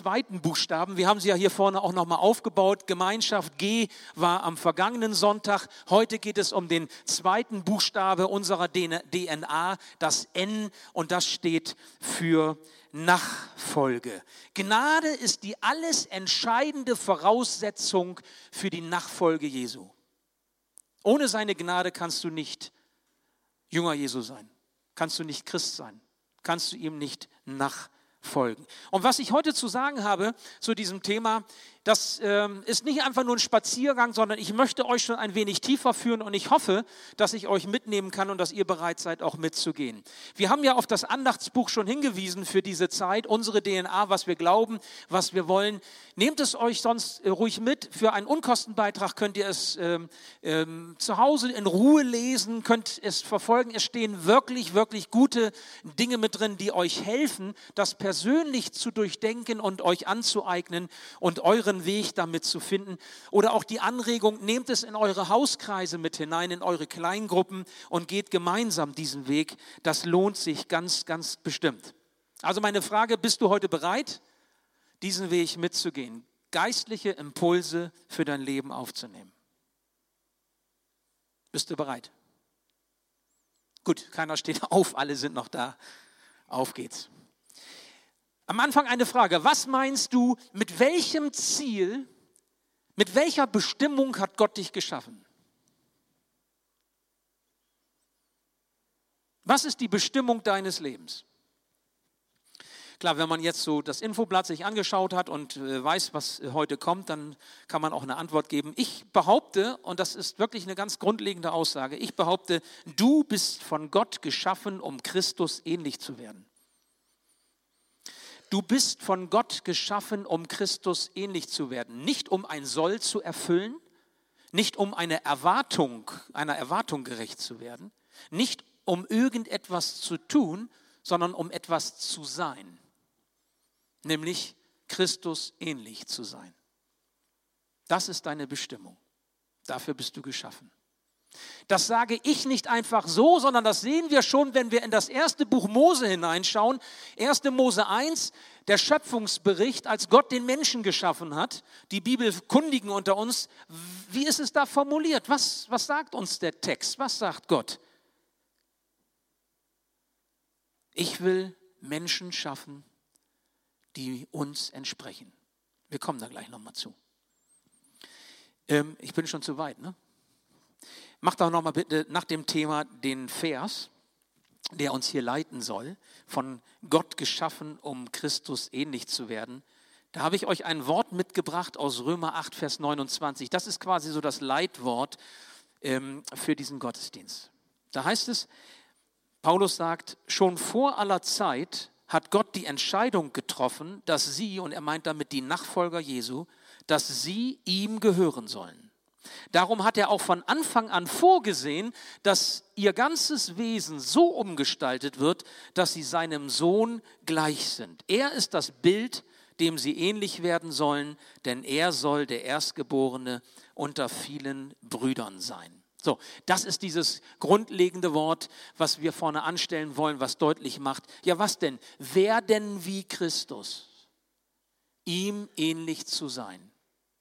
zweiten Buchstaben. Wir haben sie ja hier vorne auch nochmal aufgebaut. Gemeinschaft G war am vergangenen Sonntag. Heute geht es um den zweiten Buchstabe unserer DNA, das N, und das steht für Nachfolge. Gnade ist die alles entscheidende Voraussetzung für die Nachfolge Jesu. Ohne seine Gnade kannst du nicht Jünger Jesu sein, kannst du nicht Christ sein, kannst du ihm nicht nachfolgen. Und was ich heute zu sagen habe zu diesem Thema, das ähm, ist nicht einfach nur ein Spaziergang, sondern ich möchte euch schon ein wenig tiefer führen und ich hoffe, dass ich euch mitnehmen kann und dass ihr bereit seid, auch mitzugehen. Wir haben ja auf das Andachtsbuch schon hingewiesen für diese Zeit, unsere DNA, was wir glauben, was wir wollen. Nehmt es euch sonst äh, ruhig mit. Für einen Unkostenbeitrag könnt ihr es ähm, ähm, zu Hause in Ruhe lesen, könnt es verfolgen. Es stehen wirklich, wirklich gute Dinge mit drin, die euch helfen, das persönlich zu durchdenken und euch anzueignen und eure euren Weg damit zu finden. Oder auch die Anregung, nehmt es in eure Hauskreise mit hinein, in eure Kleingruppen und geht gemeinsam diesen Weg. Das lohnt sich ganz, ganz bestimmt. Also meine Frage, bist du heute bereit, diesen Weg mitzugehen? Geistliche Impulse für dein Leben aufzunehmen. Bist du bereit? Gut, keiner steht auf, alle sind noch da. Auf geht's. Am Anfang eine Frage. Was meinst du, mit welchem Ziel, mit welcher Bestimmung hat Gott dich geschaffen? Was ist die Bestimmung deines Lebens? Klar, wenn man jetzt so das Infoblatt sich angeschaut hat und äh, weiß, was heute kommt, dann kann man auch eine Antwort geben. Ich behaupte, und das ist wirklich eine ganz grundlegende Aussage, ich behaupte, du bist von Gott geschaffen, um Christus ähnlich zu werden. Du bist von Gott geschaffen, um Christus ähnlich zu werden. Nicht um ein Soll zu erfüllen, nicht um eine Erwartung, einer Erwartung gerecht zu werden, nicht um irgendetwas zu tun, sondern um etwas zu sein, nämlich Christus ähnlich zu sein. Das ist deine Bestimmung. Dafür bist du geschaffen. Das sage ich nicht einfach so, sondern das sehen wir schon, wenn wir in das erste Buch Mose hineinschauen. 1. Mose 1, der Schöpfungsbericht, als Gott den Menschen geschaffen hat. Die Bibelkundigen unter uns, wie ist es da formuliert? Was, was sagt uns der Text? Was sagt Gott? Ich will Menschen schaffen, die uns entsprechen. Wir kommen da gleich nochmal zu. Ähm, ich bin schon zu weit, ne? Mach doch nochmal bitte nach dem Thema den Vers, der uns hier leiten soll, von Gott geschaffen, um Christus ähnlich zu werden. Da habe ich euch ein Wort mitgebracht aus Römer 8, Vers 29. Das ist quasi so das Leitwort ähm, für diesen Gottesdienst. Da heißt es, Paulus sagt, schon vor aller Zeit hat Gott die Entscheidung getroffen, dass sie, und er meint damit die Nachfolger Jesu, dass sie ihm gehören sollen. Darum hat er auch von Anfang an vorgesehen, dass ihr ganzes Wesen so umgestaltet wird, dass sie seinem Sohn gleich sind. Er ist das Bild, dem sie ähnlich werden sollen, denn er soll der Erstgeborene unter vielen Brüdern sein. So, das ist dieses grundlegende Wort, was wir vorne anstellen wollen, was deutlich macht, ja was denn? Wer denn wie Christus? Ihm ähnlich zu sein.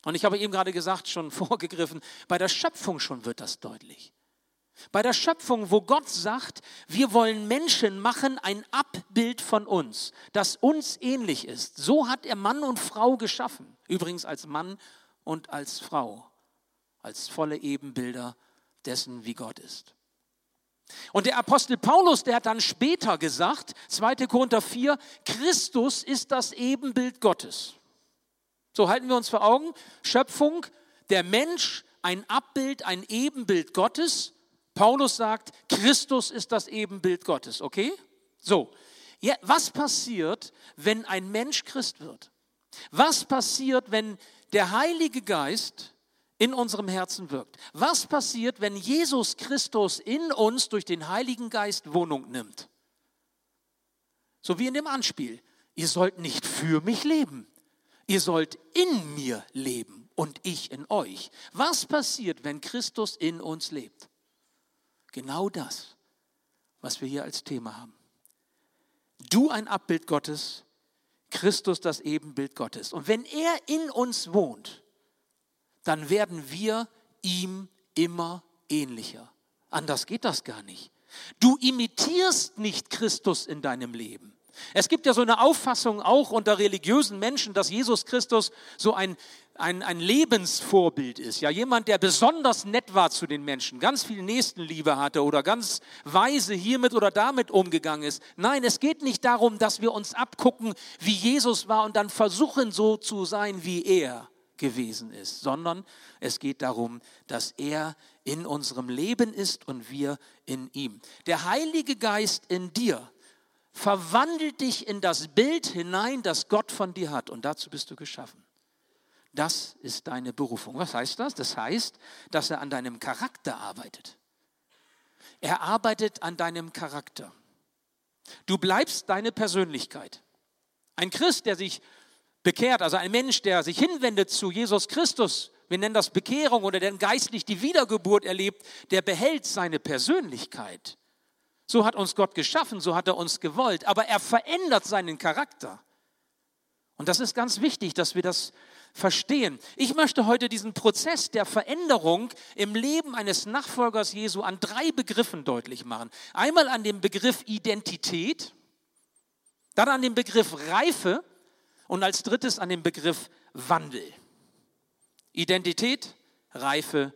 Und ich habe eben gerade gesagt, schon vorgegriffen, bei der Schöpfung schon wird das deutlich. Bei der Schöpfung, wo Gott sagt, wir wollen Menschen machen, ein Abbild von uns, das uns ähnlich ist. So hat er Mann und Frau geschaffen. Übrigens als Mann und als Frau. Als volle Ebenbilder dessen, wie Gott ist. Und der Apostel Paulus, der hat dann später gesagt, 2. Korinther 4, Christus ist das Ebenbild Gottes. So halten wir uns vor Augen, Schöpfung, der Mensch, ein Abbild, ein Ebenbild Gottes. Paulus sagt, Christus ist das Ebenbild Gottes, okay? So, ja, was passiert, wenn ein Mensch Christ wird? Was passiert, wenn der Heilige Geist in unserem Herzen wirkt? Was passiert, wenn Jesus Christus in uns durch den Heiligen Geist Wohnung nimmt? So wie in dem Anspiel. Ihr sollt nicht für mich leben, Ihr sollt in mir leben und ich in euch. Was passiert, wenn Christus in uns lebt? Genau das, was wir hier als Thema haben. Du ein Abbild Gottes, Christus das Ebenbild Gottes. Und wenn er in uns wohnt, dann werden wir ihm immer ähnlicher. Anders geht das gar nicht. Du imitierst nicht Christus in deinem Leben. Es gibt ja so eine Auffassung auch unter religiösen Menschen, dass Jesus Christus so ein, ein, ein Lebensvorbild ist. Ja, jemand, der besonders nett war zu den Menschen, ganz viel Nächstenliebe hatte oder ganz weise hiermit oder damit umgegangen ist. Nein, es geht nicht darum, dass wir uns abgucken, wie Jesus war und dann versuchen, so zu sein wie er gewesen ist, sondern es geht darum, dass er in unserem Leben ist und wir in ihm. Der Heilige Geist in dir verwandelt dich in das Bild hinein, das Gott von dir hat. Und dazu bist du geschaffen. Das ist deine Berufung. Was heißt das? Das heißt, dass er an deinem Charakter arbeitet. Er arbeitet an deinem Charakter. Du bleibst deine Persönlichkeit. Ein Christ, der sich bekehrt, also ein Mensch, der sich hinwendet zu Jesus Christus, wir nennen das Bekehrung oder der geistlich die Wiedergeburt erlebt, der behält seine Persönlichkeit. So hat uns Gott geschaffen, so hat er uns gewollt, aber er verändert seinen Charakter. Und das ist ganz wichtig, dass wir das verstehen. Ich möchte heute diesen Prozess der Veränderung im Leben eines Nachfolgers Jesu an drei Begriffen deutlich machen. Einmal an dem Begriff Identität, dann an dem Begriff Reife und als drittes an dem Begriff Wandel. Identität, Reife,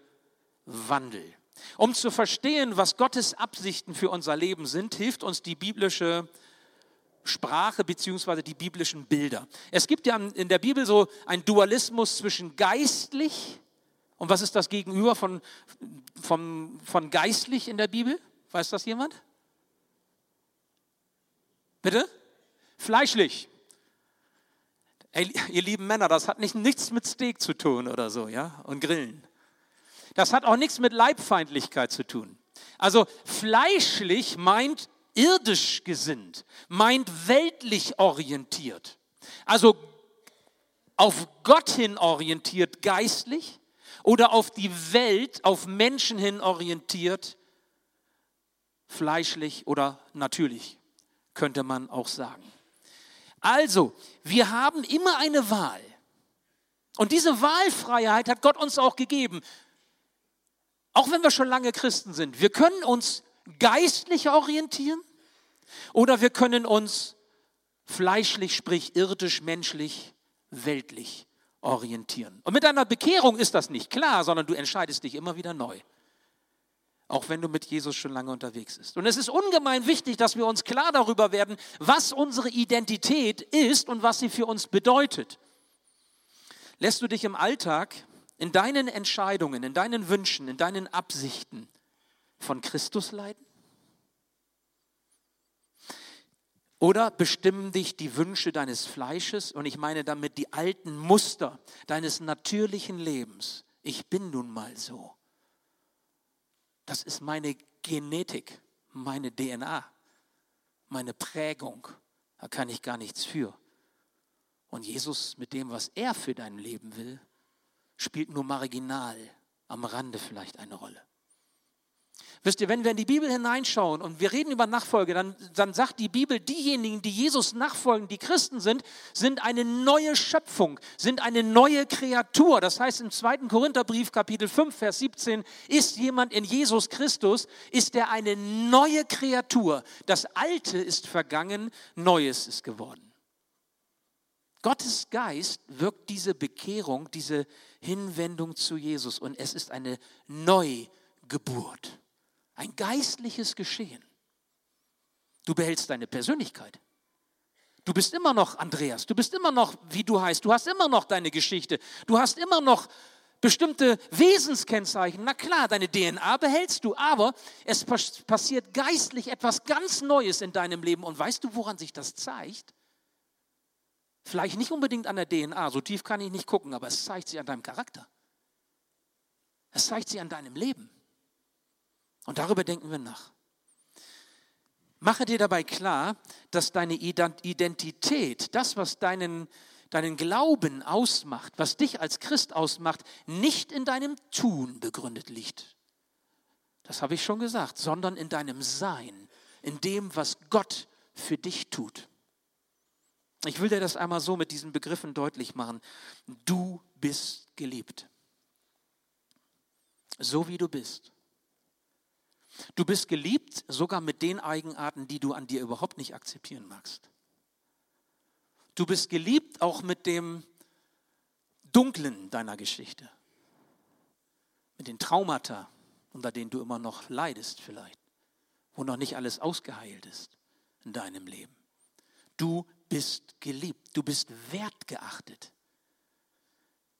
Wandel. Um zu verstehen, was Gottes Absichten für unser Leben sind, hilft uns die biblische Sprache beziehungsweise die biblischen Bilder. Es gibt ja in der Bibel so einen Dualismus zwischen geistlich und was ist das Gegenüber von, von, von geistlich in der Bibel? Weiß das jemand? Bitte? Fleischlich. Hey, ihr lieben Männer, das hat nicht, nichts mit Steak zu tun oder so, ja, und Grillen. Das hat auch nichts mit Leibfeindlichkeit zu tun. Also fleischlich meint irdisch gesinnt, meint weltlich orientiert. Also auf Gott hin orientiert geistlich oder auf die Welt, auf Menschen hin orientiert fleischlich oder natürlich, könnte man auch sagen. Also, wir haben immer eine Wahl. Und diese Wahlfreiheit hat Gott uns auch gegeben. Auch wenn wir schon lange Christen sind. Wir können uns geistlich orientieren oder wir können uns fleischlich, sprich irdisch, menschlich, weltlich orientieren. Und mit einer Bekehrung ist das nicht klar, sondern du entscheidest dich immer wieder neu. Auch wenn du mit Jesus schon lange unterwegs bist. Und es ist ungemein wichtig, dass wir uns klar darüber werden, was unsere Identität ist und was sie für uns bedeutet. Lässt du dich im Alltag in deinen Entscheidungen, in deinen Wünschen, in deinen Absichten von Christus leiden? Oder bestimmen dich die Wünsche deines Fleisches und ich meine damit die alten Muster deines natürlichen Lebens? Ich bin nun mal so. Das ist meine Genetik, meine DNA, meine Prägung. Da kann ich gar nichts für. Und Jesus mit dem, was er für dein Leben will, spielt nur marginal, am Rande vielleicht eine Rolle. Wisst ihr, wenn wir in die Bibel hineinschauen und wir reden über Nachfolge, dann, dann sagt die Bibel, diejenigen, die Jesus nachfolgen, die Christen sind, sind eine neue Schöpfung, sind eine neue Kreatur. Das heißt im 2. Korintherbrief, Kapitel 5, Vers 17, ist jemand in Jesus Christus, ist er eine neue Kreatur. Das Alte ist vergangen, Neues ist geworden. Gottes Geist wirkt diese Bekehrung, diese Hinwendung zu Jesus und es ist eine Neugeburt, ein geistliches Geschehen. Du behältst deine Persönlichkeit. Du bist immer noch Andreas, du bist immer noch, wie du heißt, du hast immer noch deine Geschichte, du hast immer noch bestimmte Wesenskennzeichen. Na klar, deine DNA behältst du, aber es passiert geistlich etwas ganz Neues in deinem Leben. Und weißt du, woran sich das zeigt? Vielleicht nicht unbedingt an der DNA, so tief kann ich nicht gucken, aber es zeigt sich an deinem Charakter. Es zeigt sich an deinem Leben. Und darüber denken wir nach. Mache dir dabei klar, dass deine Identität, das, was deinen, deinen Glauben ausmacht, was dich als Christ ausmacht, nicht in deinem Tun begründet liegt. Das habe ich schon gesagt, sondern in deinem Sein, in dem, was Gott für dich tut. Ich will dir das einmal so mit diesen Begriffen deutlich machen. Du bist geliebt. So wie du bist. Du bist geliebt sogar mit den Eigenarten, die du an dir überhaupt nicht akzeptieren magst. Du bist geliebt auch mit dem Dunklen deiner Geschichte, mit den Traumata, unter denen du immer noch leidest vielleicht, wo noch nicht alles ausgeheilt ist in deinem Leben. Du bist geliebt, du bist wertgeachtet.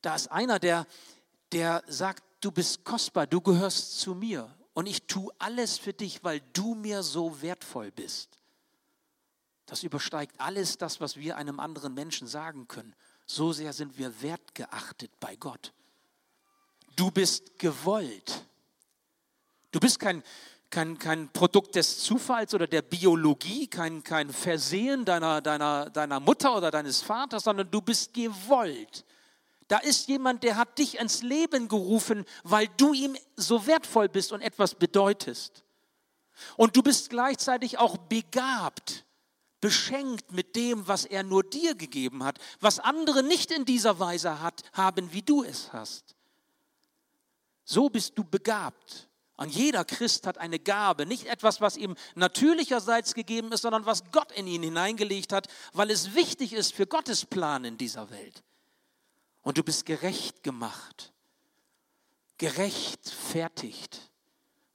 Da ist einer, der, der sagt, du bist kostbar, du gehörst zu mir und ich tue alles für dich, weil du mir so wertvoll bist. Das übersteigt alles das, was wir einem anderen Menschen sagen können. So sehr sind wir wertgeachtet bei Gott. Du bist gewollt. Du bist kein, kein, kein Produkt des Zufalls oder der Biologie, kein, kein Versehen deiner, deiner, deiner Mutter oder deines Vaters, sondern du bist gewollt. Da ist jemand, der hat dich ins Leben gerufen, weil du ihm so wertvoll bist und etwas bedeutest. Und du bist gleichzeitig auch begabt, beschenkt mit dem, was er nur dir gegeben hat, was andere nicht in dieser Weise hat, haben, wie du es hast. So bist du begabt. Und jeder Christ hat eine Gabe, nicht etwas, was ihm natürlicherseits gegeben ist, sondern was Gott in ihn hineingelegt hat, weil es wichtig ist für Gottes Plan in dieser Welt. Und du bist gerecht gemacht, gerechtfertigt,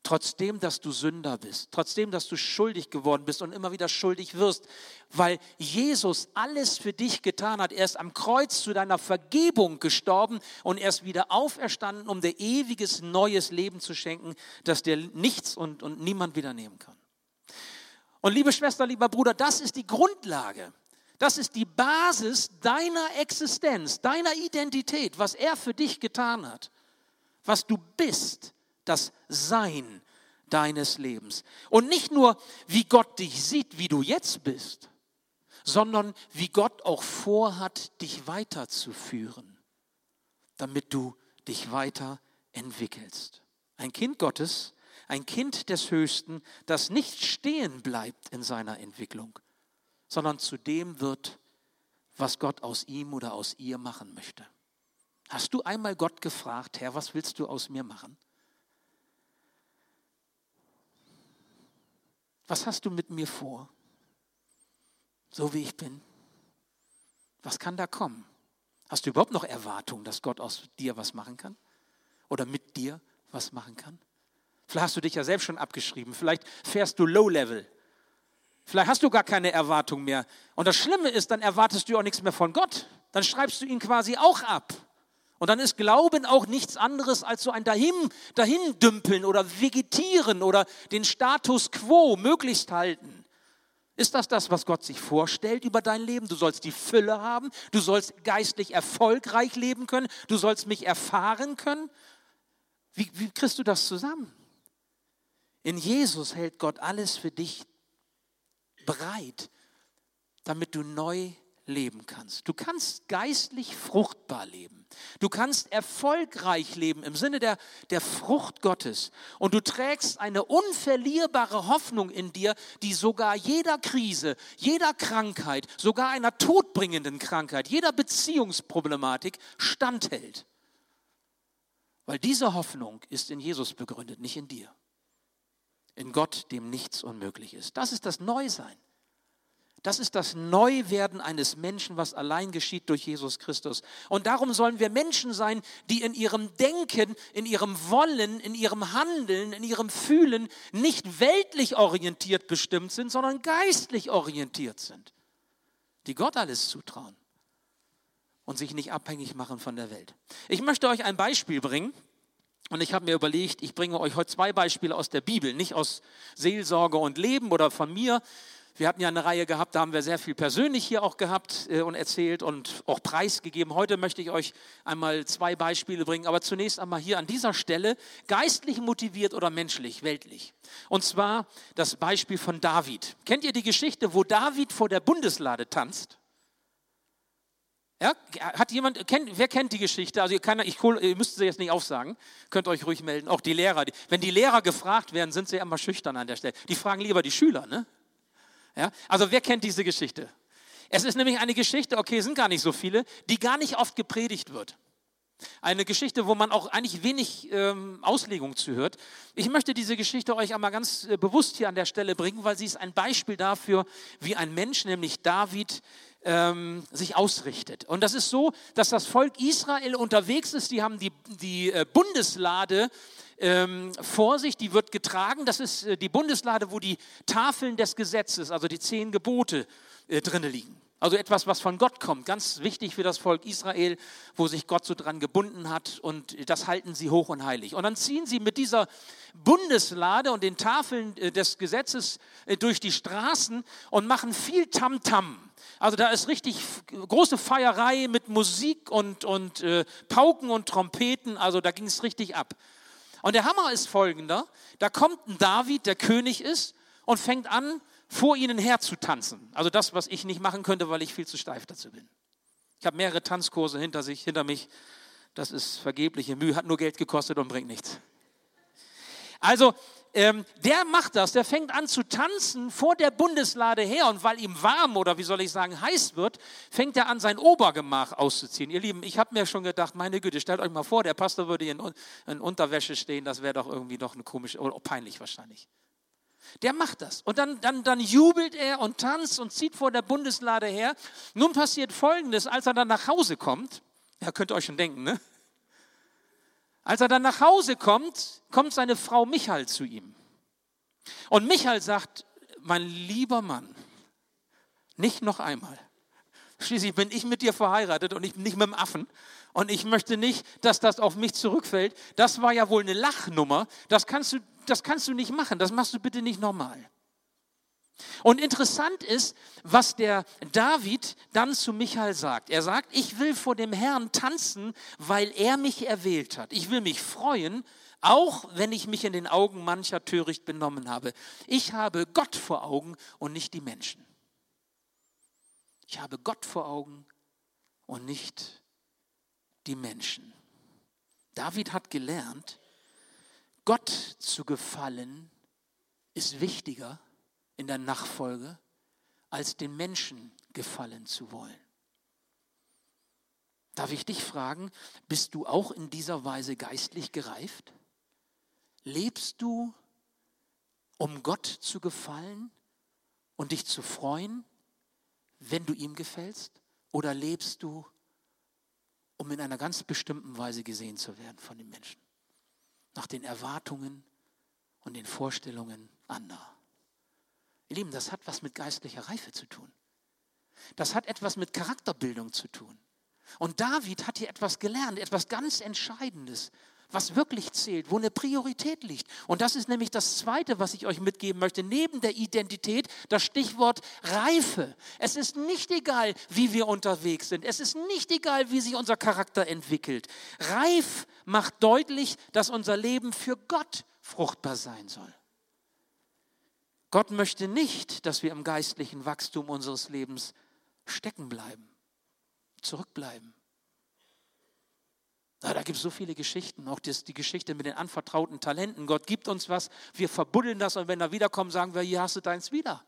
trotzdem, dass du Sünder bist, trotzdem, dass du schuldig geworden bist und immer wieder schuldig wirst, weil Jesus alles für dich getan hat. Er ist am Kreuz zu deiner Vergebung gestorben und er ist wieder auferstanden, um dir ewiges neues Leben zu schenken, das dir nichts und, und niemand wieder nehmen kann. Und liebe Schwester, lieber Bruder, das ist die Grundlage. Das ist die Basis deiner Existenz, deiner Identität, was er für dich getan hat. Was du bist, das Sein deines Lebens. Und nicht nur, wie Gott dich sieht, wie du jetzt bist, sondern wie Gott auch vorhat, dich weiterzuführen, damit du dich weiterentwickelst. Ein Kind Gottes, ein Kind des Höchsten, das nicht stehen bleibt in seiner Entwicklung, sondern zu dem wird, was Gott aus ihm oder aus ihr machen möchte. Hast du einmal Gott gefragt, Herr, was willst du aus mir machen? Was hast du mit mir vor? So wie ich bin. Was kann da kommen? Hast du überhaupt noch Erwartungen, dass Gott aus dir was machen kann? Oder mit dir was machen kann? Vielleicht hast du dich ja selbst schon abgeschrieben. Vielleicht fährst du Low Level. Vielleicht hast du gar keine Erwartung mehr. Und das Schlimme ist, dann erwartest du auch nichts mehr von Gott. Dann schreibst du ihn quasi auch ab. Und dann ist Glauben auch nichts anderes als so ein dahin, dahin dümpeln oder vegetieren oder den Status quo möglichst halten. Ist das das, was Gott sich vorstellt über dein Leben? Du sollst die Fülle haben, du sollst geistlich erfolgreich leben können, du sollst mich erfahren können. Wie, wie kriegst du das zusammen? In Jesus hält Gott alles für dich bereit, damit du neu leben kannst. Du kannst geistlich fruchtbar leben. Du kannst erfolgreich leben im Sinne der, der Frucht Gottes. Und du trägst eine unverlierbare Hoffnung in dir, die sogar jeder Krise, jeder Krankheit, sogar einer todbringenden Krankheit, jeder Beziehungsproblematik standhält. Weil diese Hoffnung ist in Jesus begründet, nicht in dir in Gott, dem nichts unmöglich ist. Das ist das Neusein. Das ist das Neuwerden eines Menschen, was allein geschieht durch Jesus Christus. Und darum sollen wir Menschen sein, die in ihrem Denken, in ihrem Wollen, in ihrem Handeln, in ihrem Fühlen nicht weltlich orientiert bestimmt sind, sondern geistlich orientiert sind. Die Gott alles zutrauen und sich nicht abhängig machen von der Welt. Ich möchte euch ein Beispiel bringen und ich habe mir überlegt, ich bringe euch heute zwei Beispiele aus der Bibel, nicht aus Seelsorge und Leben oder von mir. Wir hatten ja eine Reihe gehabt, da haben wir sehr viel persönlich hier auch gehabt äh, und erzählt und auch preisgegeben. Heute möchte ich euch einmal zwei Beispiele bringen, aber zunächst einmal hier an dieser Stelle geistlich motiviert oder menschlich, weltlich. Und zwar das Beispiel von David. Kennt ihr die Geschichte, wo David vor der Bundeslade tanzt? Ja, hat jemand, kennt, wer kennt die Geschichte? Also kann, ich, ihr müsst sie jetzt nicht aufsagen, könnt euch ruhig melden. Auch die Lehrer. Wenn die Lehrer gefragt werden, sind sie immer schüchtern an der Stelle. Die fragen lieber die Schüler. Ne? Ja? Also wer kennt diese Geschichte? Es ist nämlich eine Geschichte, okay, sind gar nicht so viele, die gar nicht oft gepredigt wird. Eine Geschichte, wo man auch eigentlich wenig ähm, Auslegung zu hört. Ich möchte diese Geschichte euch einmal ganz äh, bewusst hier an der Stelle bringen, weil sie ist ein Beispiel dafür, wie ein Mensch, nämlich David, ähm, sich ausrichtet. Und das ist so, dass das Volk Israel unterwegs ist. Die haben die, die äh, Bundeslade ähm, vor sich, die wird getragen. Das ist äh, die Bundeslade, wo die Tafeln des Gesetzes, also die zehn Gebote, äh, drinne liegen. Also etwas, was von Gott kommt, ganz wichtig für das Volk Israel, wo sich Gott so dran gebunden hat und das halten sie hoch und heilig. Und dann ziehen sie mit dieser Bundeslade und den Tafeln äh, des Gesetzes äh, durch die Straßen und machen viel Tamtam. -Tam. Also da ist richtig große Feierei mit Musik und, und äh, Pauken und Trompeten, also da ging es richtig ab. Und der Hammer ist folgender, da kommt ein David, der König ist, und fängt an, vor ihnen herzutanzen. Also das, was ich nicht machen könnte, weil ich viel zu steif dazu bin. Ich habe mehrere Tanzkurse hinter sich, hinter mich. Das ist vergebliche Mühe, hat nur Geld gekostet und bringt nichts. Also ähm, der macht das, der fängt an zu tanzen vor der Bundeslade her und weil ihm warm oder wie soll ich sagen heiß wird, fängt er an sein Obergemach auszuziehen. Ihr Lieben, ich habe mir schon gedacht, meine Güte, stellt euch mal vor, der Pastor würde in, in Unterwäsche stehen, das wäre doch irgendwie doch eine komische, oder peinlich wahrscheinlich. Der macht das. Und dann, dann, dann jubelt er und tanzt und zieht vor der Bundeslade her. Nun passiert Folgendes, als er dann nach Hause kommt, ja, könnt ihr euch schon denken, ne? Als er dann nach Hause kommt, kommt seine Frau Michael zu ihm. Und Michael sagt, mein lieber Mann, nicht noch einmal. Schließlich bin ich mit dir verheiratet und ich bin nicht mit dem Affen. Und ich möchte nicht, dass das auf mich zurückfällt. Das war ja wohl eine Lachnummer. Das kannst du, das kannst du nicht machen. Das machst du bitte nicht normal. Und interessant ist, was der David dann zu Michael sagt. Er sagt, ich will vor dem Herrn tanzen, weil er mich erwählt hat. Ich will mich freuen, auch wenn ich mich in den Augen mancher töricht benommen habe. Ich habe Gott vor Augen und nicht die Menschen. Ich habe Gott vor Augen und nicht die Menschen. David hat gelernt, Gott zu gefallen ist wichtiger in der Nachfolge, als den Menschen gefallen zu wollen. Darf ich dich fragen, bist du auch in dieser Weise geistlich gereift? Lebst du, um Gott zu gefallen und dich zu freuen, wenn du ihm gefällst? Oder lebst du, um in einer ganz bestimmten Weise gesehen zu werden von den Menschen? Nach den Erwartungen und den Vorstellungen anderer. Ihr Lieben, das hat was mit geistlicher Reife zu tun. Das hat etwas mit Charakterbildung zu tun. Und David hat hier etwas gelernt, etwas ganz Entscheidendes, was wirklich zählt, wo eine Priorität liegt. Und das ist nämlich das Zweite, was ich euch mitgeben möchte. Neben der Identität das Stichwort Reife. Es ist nicht egal, wie wir unterwegs sind. Es ist nicht egal, wie sich unser Charakter entwickelt. Reif macht deutlich, dass unser Leben für Gott fruchtbar sein soll. Gott möchte nicht, dass wir im geistlichen Wachstum unseres Lebens stecken bleiben, zurückbleiben. Na, da gibt es so viele Geschichten, auch das, die Geschichte mit den anvertrauten Talenten. Gott gibt uns was, wir verbuddeln das und wenn er wiederkommt, sagen wir, hier hast du deins wieder.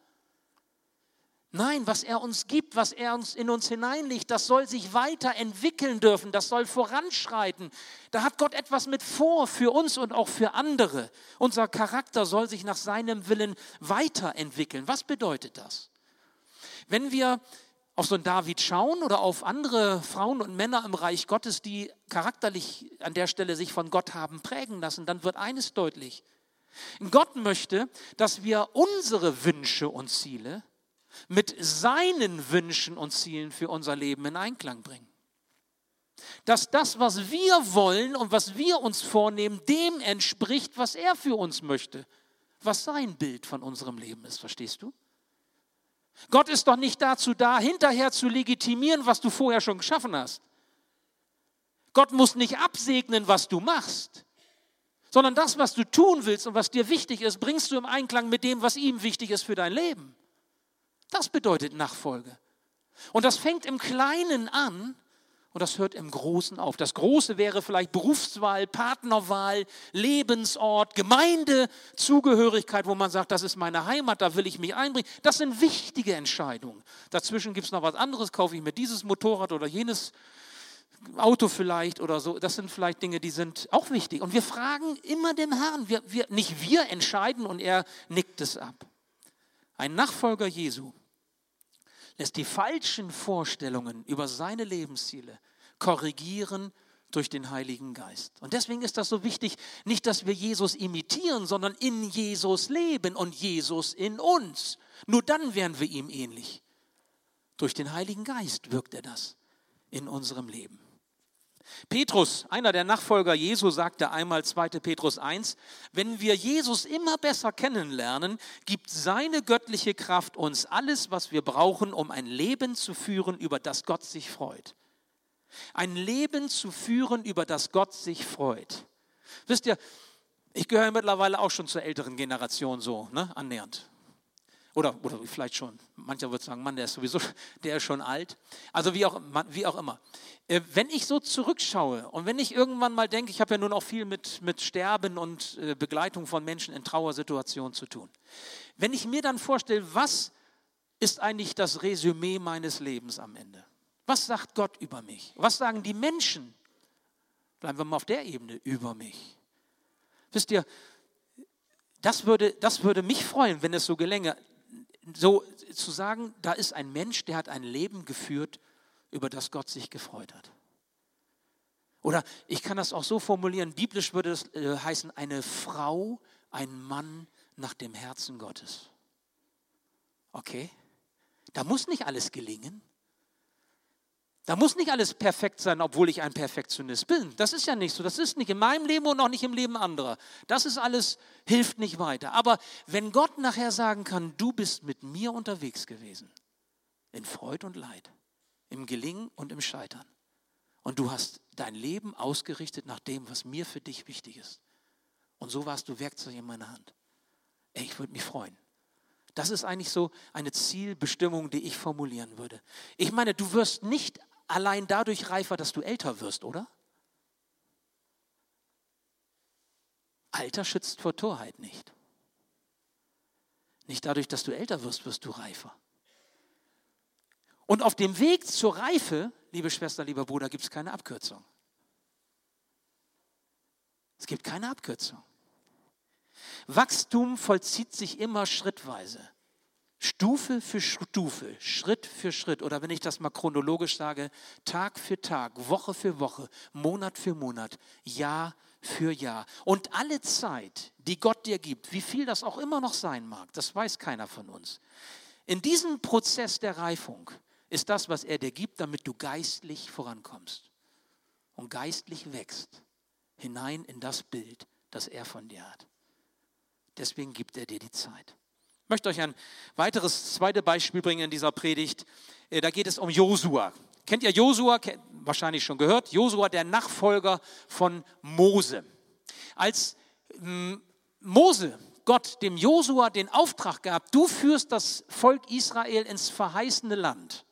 Nein, was er uns gibt, was er uns in uns hineinlegt, das soll sich weiterentwickeln dürfen, das soll voranschreiten. Da hat Gott etwas mit vor für uns und auch für andere. Unser Charakter soll sich nach seinem Willen weiterentwickeln. Was bedeutet das? Wenn wir auf so einen David schauen oder auf andere Frauen und Männer im Reich Gottes, die charakterlich an der Stelle sich von Gott haben prägen lassen, dann wird eines deutlich. Gott möchte, dass wir unsere Wünsche und Ziele mit seinen Wünschen und Zielen für unser Leben in Einklang bringen. Dass das, was wir wollen und was wir uns vornehmen, dem entspricht, was er für uns möchte, was sein Bild von unserem Leben ist, verstehst du? Gott ist doch nicht dazu da, hinterher zu legitimieren, was du vorher schon geschaffen hast. Gott muss nicht absegnen, was du machst, sondern das, was du tun willst und was dir wichtig ist, bringst du im Einklang mit dem, was ihm wichtig ist für dein Leben. Das bedeutet Nachfolge. Und das fängt im Kleinen an Und das hört im Großen auf. Das Große wäre vielleicht Berufswahl, Partnerwahl, Lebensort, Gemeindezugehörigkeit, wo man sagt, das ist meine Heimat, da will ich mich einbringen. Das sind wichtige Entscheidungen. Dazwischen gibt es noch was anderes, kaufe ich mir dieses Motorrad oder jenes Auto vielleicht oder so. Das sind vielleicht Dinge, die sind auch wichtig. Und wir fragen immer dem Herrn. Wir, wir, nicht wir entscheiden und er nickt es ab. Ein Nachfolger Jesu lässt die falschen Vorstellungen über seine Lebensziele korrigieren durch den Heiligen Geist. Und deswegen ist das so wichtig, nicht, dass wir Jesus imitieren, sondern in Jesus leben und Jesus in uns. Nur dann werden wir ihm ähnlich. Durch den Heiligen Geist wirkt er das in unserem Leben. Petrus, einer der Nachfolger Jesu, sagte einmal 2. Petrus 1, wenn wir Jesus immer besser kennenlernen, gibt seine göttliche Kraft uns alles, was wir brauchen, um ein Leben zu führen, über das Gott sich freut. Ein Leben zu führen, über das Gott sich freut. Wisst ihr, ich gehöre mittlerweile auch schon zur älteren Generation so, ne, annähernd. Oder, oder vielleicht schon. Mancher wird sagen, Mann, der ist sowieso, der ist schon alt. Also wie auch, wie auch immer. Äh, wenn ich so zurückschaue und wenn ich irgendwann mal denke, ich habe ja nun auch viel mit, mit Sterben und äh, Begleitung von Menschen in Trauersituationen zu tun. Wenn ich mir dann vorstelle, was ist eigentlich das Resümee meines Lebens am Ende? Was sagt Gott über mich? Was sagen die Menschen? Bleiben wir mal auf der Ebene über mich. Wisst ihr, das würde, das würde mich freuen, wenn es so gelänge so zu sagen, da ist ein Mensch, der hat ein Leben geführt, über das Gott sich gefreut hat. Oder ich kann das auch so formulieren, biblisch würde es äh, heißen, eine Frau, ein Mann nach dem Herzen Gottes. Okay? Da muss nicht alles gelingen. Da muss nicht alles perfekt sein, obwohl ich ein Perfektionist bin. Das ist ja nicht so. Das ist nicht in meinem Leben und auch nicht im Leben anderer. Das ist alles, hilft nicht weiter. Aber wenn Gott nachher sagen kann, du bist mit mir unterwegs gewesen, in Freud und Leid, im Gelingen und im Scheitern, und du hast dein Leben ausgerichtet nach dem, was mir für dich wichtig ist, und so warst du Werkzeug in meiner Hand, Ey, ich würde mich freuen. Das ist eigentlich so eine Zielbestimmung, die ich formulieren würde. Ich meine, du wirst nicht allein dadurch reifer, dass du älter wirst, oder? Alter schützt vor Torheit nicht. Nicht dadurch, dass du älter wirst, wirst du reifer. Und auf dem Weg zur Reife, liebe Schwester, lieber Bruder, gibt es keine Abkürzung. Es gibt keine Abkürzung. Wachstum vollzieht sich immer schrittweise. Stufe für Stufe, Schritt für Schritt oder wenn ich das mal chronologisch sage, Tag für Tag, Woche für Woche, Monat für Monat, Jahr für Jahr. Und alle Zeit, die Gott dir gibt, wie viel das auch immer noch sein mag, das weiß keiner von uns. In diesem Prozess der Reifung ist das, was er dir gibt, damit du geistlich vorankommst und geistlich wächst hinein in das Bild, das er von dir hat. Deswegen gibt er dir die Zeit. Ich möchte euch ein weiteres, zweites Beispiel bringen in dieser Predigt. Äh, da geht es um Josua. Kennt ihr Josua? Wahrscheinlich schon gehört. Josua, der Nachfolger von Mose. Als hm, Mose Gott dem Josua den Auftrag gab, du führst das Volk Israel ins verheißene Land.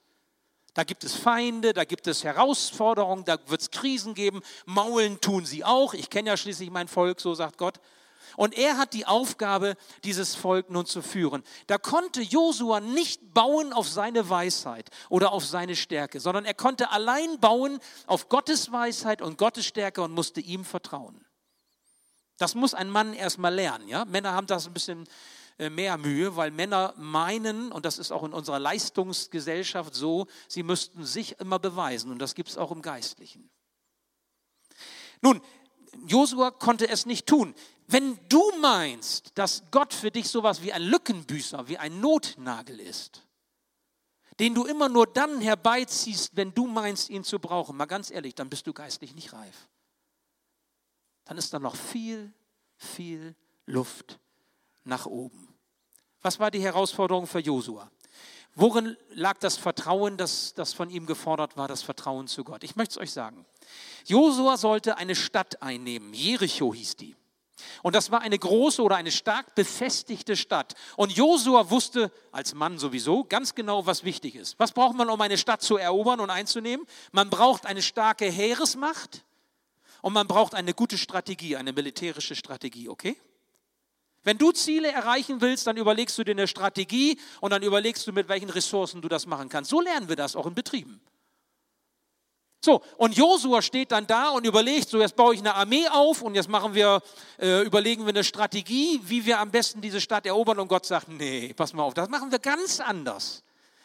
Da gibt es Feinde, da gibt es Herausforderungen, da wird es Krisen geben. Maulen tun sie auch. Ich kenne ja schließlich mein Volk, so sagt Gott. Und er hat die Aufgabe, dieses Volk nun zu führen. Da konnte Josua nicht bauen auf seine Weisheit oder auf seine Stärke, sondern er konnte allein bauen auf Gottes Weisheit und Gottes Stärke und musste ihm vertrauen. Das muss ein Mann erstmal lernen. Ja? Männer haben das ein bisschen äh, mehr Mühe, weil Männer meinen, und das ist auch in unserer Leistungsgesellschaft so, sie müssten sich immer beweisen. Und das gibt es auch im Geistlichen. Nun, Josua konnte es nicht tun. Wenn du meinst, dass Gott für dich sowas wie ein Lückenbüßer, wie ein Notnagel ist, den du immer nur dann herbeiziehst, wenn du meinst, ihn zu brauchen, mal ganz ehrlich, dann bist du geistlich nicht reif. Dann ist da noch viel, viel Luft nach oben. Was war die Herausforderung für Josua? Worin lag das Vertrauen, das, das von ihm gefordert war, das Vertrauen zu Gott? Ich möchte es euch sagen. Josua sollte eine Stadt einnehmen. Jericho hieß die. Und das war eine große oder eine stark befestigte Stadt. Und Josua wusste als Mann sowieso ganz genau, was wichtig ist. Was braucht man, um eine Stadt zu erobern und einzunehmen? Man braucht eine starke Heeresmacht und man braucht eine gute Strategie, eine militärische Strategie, okay? Wenn du Ziele erreichen willst, dann überlegst du dir eine Strategie und dann überlegst du, mit welchen Ressourcen du das machen kannst. So lernen wir das auch in Betrieben. So, und Josua steht dann da und überlegt, so jetzt baue ich eine Armee auf und jetzt machen wir, äh, überlegen wir eine Strategie, wie wir am besten diese Stadt erobern. Und Gott sagt, nee, pass mal auf, das machen wir ganz anders.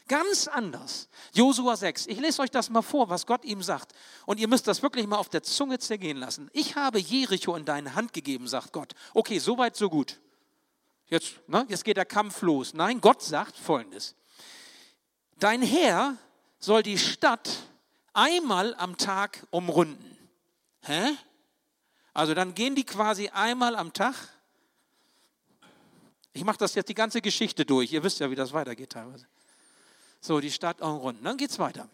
Ganz anders. Josua 6. Ich lese euch das mal vor, was Gott ihm sagt. Und ihr müsst das wirklich mal auf der Zunge zergehen lassen. Ich habe Jericho in deine Hand gegeben, sagt Gott. Okay, soweit, so gut. Jetzt, ne, jetzt geht der Kampf los. Nein, Gott sagt folgendes. Dein Herr soll die Stadt einmal am Tag umrunden. Hä? Also dann gehen die quasi einmal am Tag. Ich mache das jetzt die ganze Geschichte durch. Ihr wisst ja, wie das weitergeht teilweise. So, die Stadt umrunden. Dann geht es weiter.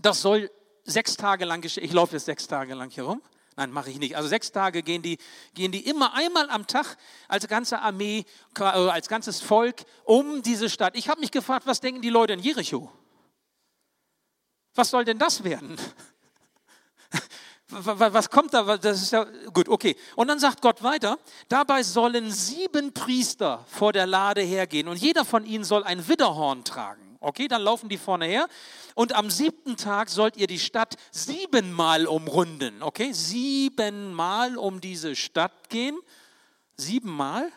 Das soll sechs Tage lang geschehen. Ich laufe jetzt sechs Tage lang hier rum. Nein, mache ich nicht. Also sechs Tage gehen die, gehen die immer einmal am Tag als ganze Armee, äh, als ganzes Volk um diese Stadt. Ich habe mich gefragt, was denken die Leute in Jericho? Was soll denn das werden? Was kommt da? Das ist ja gut, okay. Und dann sagt Gott weiter: Dabei sollen sieben Priester vor der Lade hergehen und jeder von ihnen soll ein Widderhorn tragen. Okay, dann laufen die vorne her und am siebten Tag sollt ihr die Stadt siebenmal umrunden. Okay, siebenmal um diese Stadt gehen. Siebenmal.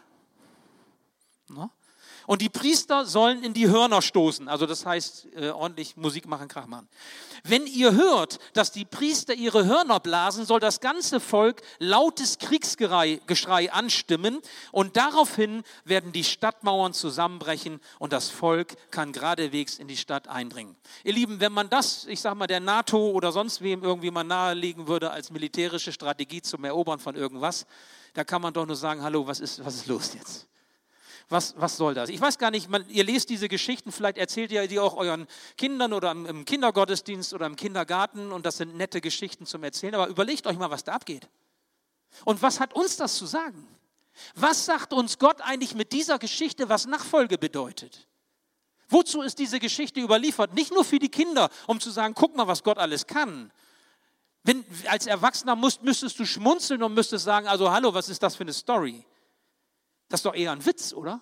No? Und die Priester sollen in die Hörner stoßen, also das heißt äh, ordentlich Musik machen, Krach machen. Wenn ihr hört, dass die Priester ihre Hörner blasen, soll das ganze Volk lautes Kriegsgeschrei anstimmen und daraufhin werden die Stadtmauern zusammenbrechen und das Volk kann geradewegs in die Stadt eindringen. Ihr Lieben, wenn man das, ich sag mal, der NATO oder sonst wem irgendwie mal nahelegen würde als militärische Strategie zum Erobern von irgendwas, da kann man doch nur sagen, hallo, was ist, was ist los jetzt? Was, was soll das? Ich weiß gar nicht, man, ihr lest diese Geschichten, vielleicht erzählt ihr die auch euren Kindern oder im Kindergottesdienst oder im Kindergarten und das sind nette Geschichten zum Erzählen, aber überlegt euch mal, was da abgeht. Und was hat uns das zu sagen? Was sagt uns Gott eigentlich mit dieser Geschichte, was Nachfolge bedeutet? Wozu ist diese Geschichte überliefert? Nicht nur für die Kinder, um zu sagen, guck mal, was Gott alles kann. Wenn, als Erwachsener musst, müsstest du schmunzeln und müsstest sagen, also hallo, was ist das für eine Story? Das ist doch eher ein Witz, oder?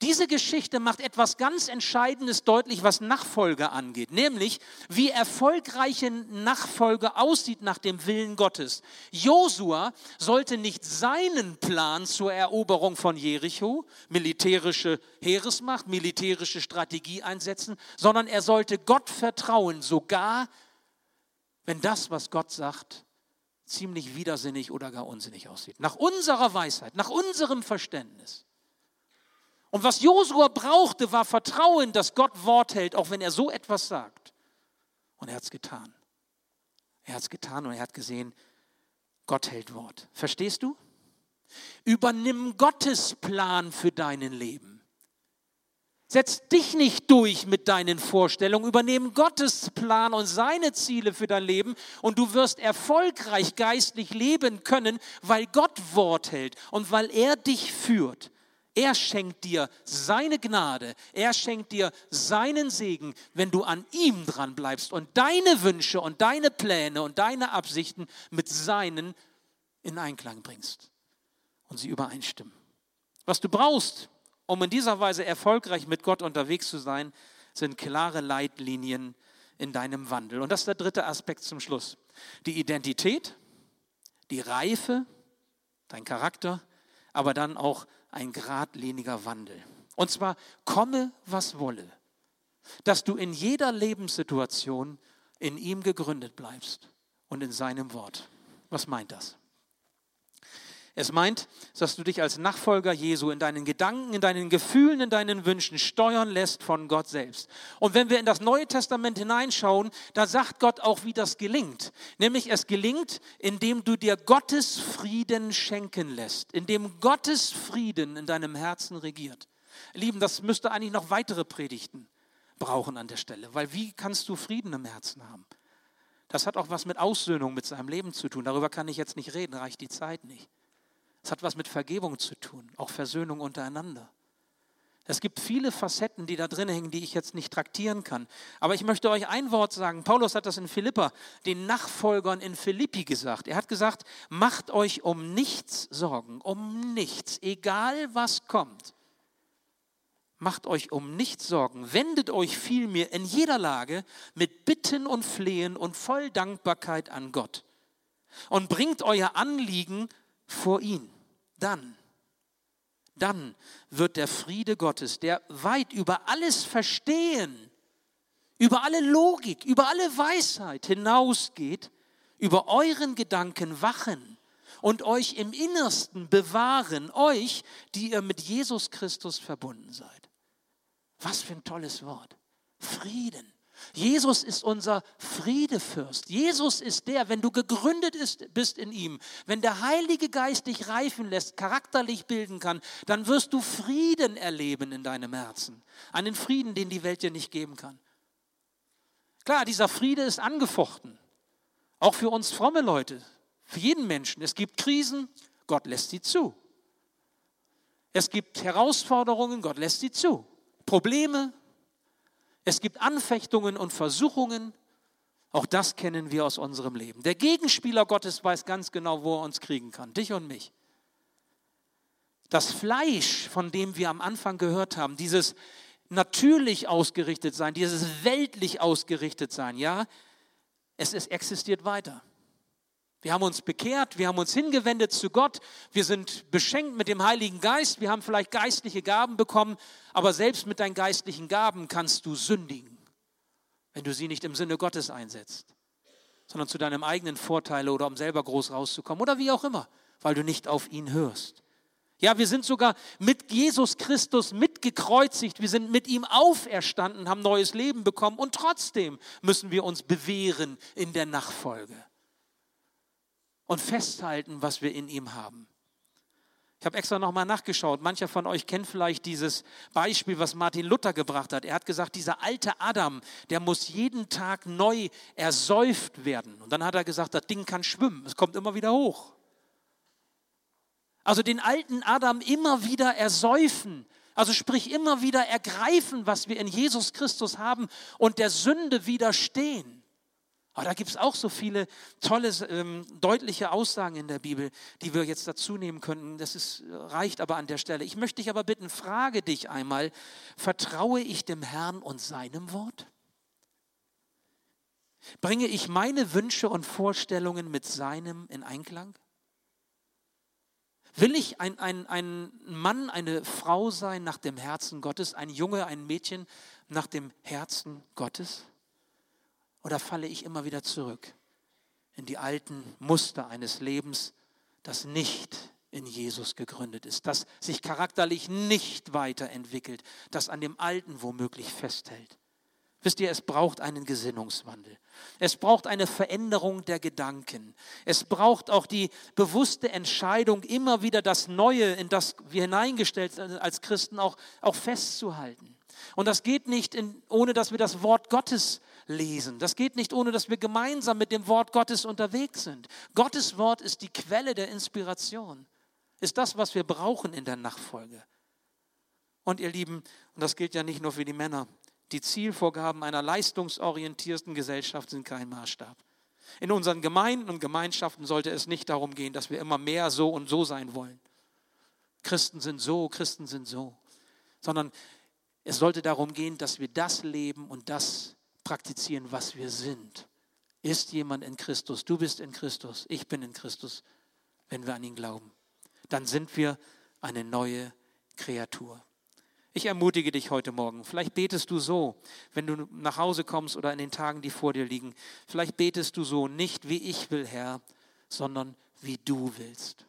Diese Geschichte macht etwas ganz Entscheidendes deutlich, was Nachfolge angeht, nämlich wie erfolgreiche Nachfolge aussieht nach dem Willen Gottes. Josua sollte nicht seinen Plan zur Eroberung von Jericho, militärische Heeresmacht, militärische Strategie einsetzen, sondern er sollte Gott vertrauen, sogar wenn das, was Gott sagt, ziemlich widersinnig oder gar unsinnig aussieht. Nach unserer Weisheit, nach unserem Verständnis. Und was Josua brauchte, war Vertrauen, dass Gott Wort hält, auch wenn er so etwas sagt. Und er hat es getan. Er hat es getan und er hat gesehen, Gott hält Wort. Verstehst du? Übernimm Gottes Plan für dein Leben. Setz dich nicht durch mit deinen Vorstellungen, übernehmen Gottes Plan und seine Ziele für dein Leben und du wirst erfolgreich geistlich leben können, weil Gott Wort hält und weil er dich führt. Er schenkt dir seine Gnade, er schenkt dir seinen Segen, wenn du an ihm dran bleibst und deine Wünsche und deine Pläne und deine Absichten mit seinen in Einklang bringst und sie übereinstimmen. Was du brauchst, um in dieser Weise erfolgreich mit Gott unterwegs zu sein, sind klare Leitlinien in deinem Wandel. Und das ist der dritte Aspekt zum Schluss. Die Identität, die Reife, dein Charakter, aber dann auch ein geradliniger Wandel. Und zwar komme, was wolle. Dass du in jeder Lebenssituation in ihm gegründet bleibst und in seinem Wort. Was meint das? Es meint, dass du dich als Nachfolger Jesu in deinen Gedanken, in deinen Gefühlen, in deinen Wünschen steuern lässt von Gott selbst. Und wenn wir in das Neue Testament hineinschauen, da sagt Gott auch, wie das gelingt. Nämlich es gelingt, indem du dir Gottes Frieden schenken lässt, indem Gottes Frieden in deinem Herzen regiert. Lieben, das müsste eigentlich noch weitere Predigten brauchen an der Stelle, weil wie kannst du Frieden im Herzen haben? Das hat auch was mit Aussöhnung mit seinem Leben zu tun. Darüber kann ich jetzt nicht reden, reicht die Zeit nicht. Es hat was mit Vergebung zu tun, auch Versöhnung untereinander. Es gibt viele Facetten, die da drin hängen, die ich jetzt nicht traktieren kann. Aber ich möchte euch ein Wort sagen. Paulus hat das in Philippa den Nachfolgern in Philippi gesagt. Er hat gesagt, macht euch um nichts Sorgen, um nichts, egal was kommt. Macht euch um nichts Sorgen, wendet euch vielmehr in jeder Lage mit Bitten und Flehen und voll Dankbarkeit an Gott und bringt euer Anliegen vor ihn. Dann dann wird der Friede Gottes, der weit über alles Verstehen, über alle Logik, über alle Weisheit hinausgeht, über euren Gedanken wachen und euch im Innersten bewahren, euch, die ihr mit Jesus Christus verbunden seid. Was für ein tolles Wort. Frieden. Jesus ist unser Friedefürst. Jesus ist der, wenn du gegründet bist in ihm, wenn der Heilige Geist dich reifen lässt, charakterlich bilden kann, dann wirst du Frieden erleben in deinem Herzen. Einen Frieden, den die Welt dir nicht geben kann. Klar, dieser Friede ist angefochten. Auch für uns fromme Leute, für jeden Menschen. Es gibt Krisen, Gott lässt sie zu. Es gibt Herausforderungen, Gott lässt sie zu. Probleme, es gibt Anfechtungen und Versuchungen. Auch das kennen wir aus unserem Leben. Der Gegenspieler Gottes weiß ganz genau, wo er uns kriegen kann. Dich und mich. Das Fleisch, von dem wir am Anfang gehört haben, dieses natürlich ausgerichtet sein, dieses weltlich ausgerichtet sein, ja, es, es existiert weiter. Wir haben uns bekehrt, wir haben uns hingewendet zu Gott, wir sind beschenkt mit dem Heiligen Geist, wir haben vielleicht geistliche Gaben bekommen, aber selbst mit deinen geistlichen Gaben kannst du sündigen, wenn du sie nicht im Sinne Gottes einsetzt, sondern zu deinem eigenen Vorteil oder um selber groß rauszukommen oder wie auch immer, weil du nicht auf ihn hörst. Ja, wir sind sogar mit Jesus Christus mitgekreuzigt, wir sind mit ihm auferstanden, haben neues Leben bekommen und trotzdem müssen wir uns bewähren in der Nachfolge und festhalten, was wir in ihm haben. Ich habe extra nochmal nachgeschaut. Mancher von euch kennt vielleicht dieses Beispiel, was Martin Luther gebracht hat. Er hat gesagt, dieser alte Adam, der muss jeden Tag neu ersäuft werden. Und dann hat er gesagt, das Ding kann schwimmen. Es kommt immer wieder hoch. Also den alten Adam immer wieder ersäufen. Also sprich immer wieder ergreifen, was wir in Jesus Christus haben und der Sünde widerstehen. Aber da gibt es auch so viele tolle, ähm, deutliche Aussagen in der Bibel, die wir jetzt dazu nehmen könnten. Das ist, reicht aber an der Stelle. Ich möchte dich aber bitten, frage dich einmal, vertraue ich dem Herrn und seinem Wort? Bringe ich meine Wünsche und Vorstellungen mit seinem in Einklang? Will ich ein, ein, ein Mann, eine Frau sein nach dem Herzen Gottes, ein Junge, ein Mädchen nach dem Herzen Gottes? Oder falle ich immer wieder zurück in die alten Muster eines Lebens, das nicht in Jesus gegründet ist, das sich charakterlich nicht weiterentwickelt, das an dem Alten womöglich festhält? Wisst ihr, es braucht einen Gesinnungswandel. Es braucht eine Veränderung der Gedanken. Es braucht auch die bewusste Entscheidung, immer wieder das Neue, in das wir hineingestellt sind als Christen, auch, auch festzuhalten. Und das geht nicht, in, ohne dass wir das Wort Gottes lesen. Das geht nicht, ohne dass wir gemeinsam mit dem Wort Gottes unterwegs sind. Gottes Wort ist die Quelle der Inspiration, ist das, was wir brauchen in der Nachfolge. Und ihr Lieben, und das gilt ja nicht nur für die Männer, die Zielvorgaben einer leistungsorientierten Gesellschaft sind kein Maßstab. In unseren Gemeinden und Gemeinschaften sollte es nicht darum gehen, dass wir immer mehr so und so sein wollen. Christen sind so, Christen sind so. Sondern es sollte darum gehen, dass wir das leben und das praktizieren, was wir sind. Ist jemand in Christus? Du bist in Christus, ich bin in Christus, wenn wir an ihn glauben. Dann sind wir eine neue Kreatur. Ich ermutige dich heute Morgen. Vielleicht betest du so, wenn du nach Hause kommst oder in den Tagen, die vor dir liegen. Vielleicht betest du so, nicht wie ich will, Herr, sondern wie du willst.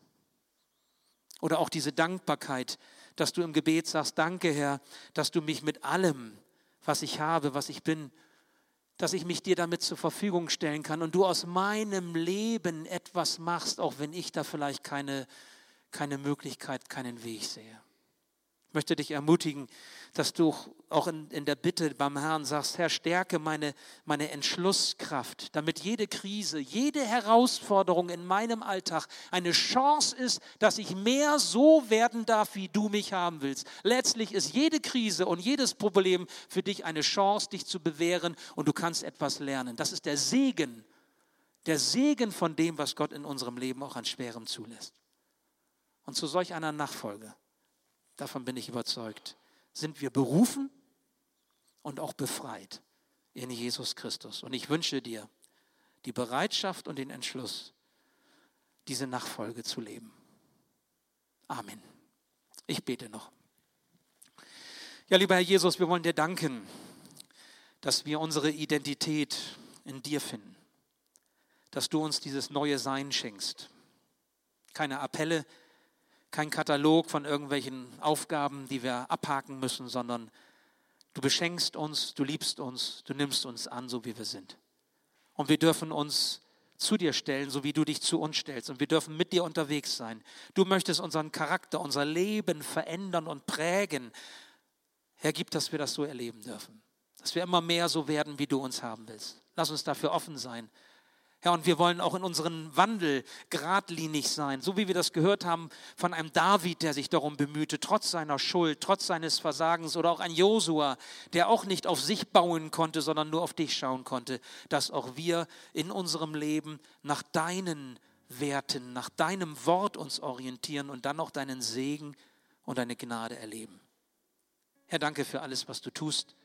Oder auch diese Dankbarkeit, dass du im Gebet sagst, danke Herr, dass du mich mit allem, was ich habe, was ich bin, dass ich mich dir damit zur Verfügung stellen kann und du aus meinem Leben etwas machst, auch wenn ich da vielleicht keine, keine Möglichkeit, keinen Weg sehe. Ich möchte dich ermutigen, dass du auch in, in der Bitte beim Herrn sagst, Herr, stärke meine, meine Entschlusskraft, damit jede Krise, jede Herausforderung in meinem Alltag eine Chance ist, dass ich mehr so werden darf, wie du mich haben willst. Letztlich ist jede Krise und jedes Problem für dich eine Chance, dich zu bewähren und du kannst etwas lernen. Das ist der Segen, der Segen von dem, was Gott in unserem Leben auch an Schwerem zulässt. Und zu solch einer Nachfolge davon bin ich überzeugt, sind wir berufen und auch befreit in Jesus Christus. Und ich wünsche dir die Bereitschaft und den Entschluss, diese Nachfolge zu leben. Amen. Ich bete noch. Ja, lieber Herr Jesus, wir wollen dir danken, dass wir unsere Identität in dir finden, dass du uns dieses neue Sein schenkst. Keine Appelle, kein Katalog von irgendwelchen Aufgaben, die wir abhaken müssen, sondern du beschenkst uns, du liebst uns, du nimmst uns an, so wie wir sind. Und wir dürfen uns zu dir stellen, so wie du dich zu uns stellst. Und wir dürfen mit dir unterwegs sein. Du möchtest unseren Charakter, unser Leben verändern und prägen. Herr, gib, dass wir das so erleben dürfen. Dass wir immer mehr so werden, wie du uns haben willst. Lass uns dafür offen sein Herr, und wir wollen auch in unserem Wandel geradlinig sein, so wie wir das gehört haben von einem David, der sich darum bemühte, trotz seiner Schuld, trotz seines Versagens, oder auch ein Josua, der auch nicht auf sich bauen konnte, sondern nur auf dich schauen konnte, dass auch wir in unserem Leben nach deinen Werten, nach deinem Wort uns orientieren und dann auch deinen Segen und deine Gnade erleben. Herr, danke für alles, was du tust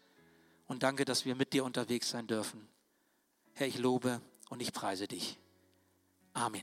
und danke, dass wir mit dir unterwegs sein dürfen. Herr, ich lobe und ich preise dich. Amen.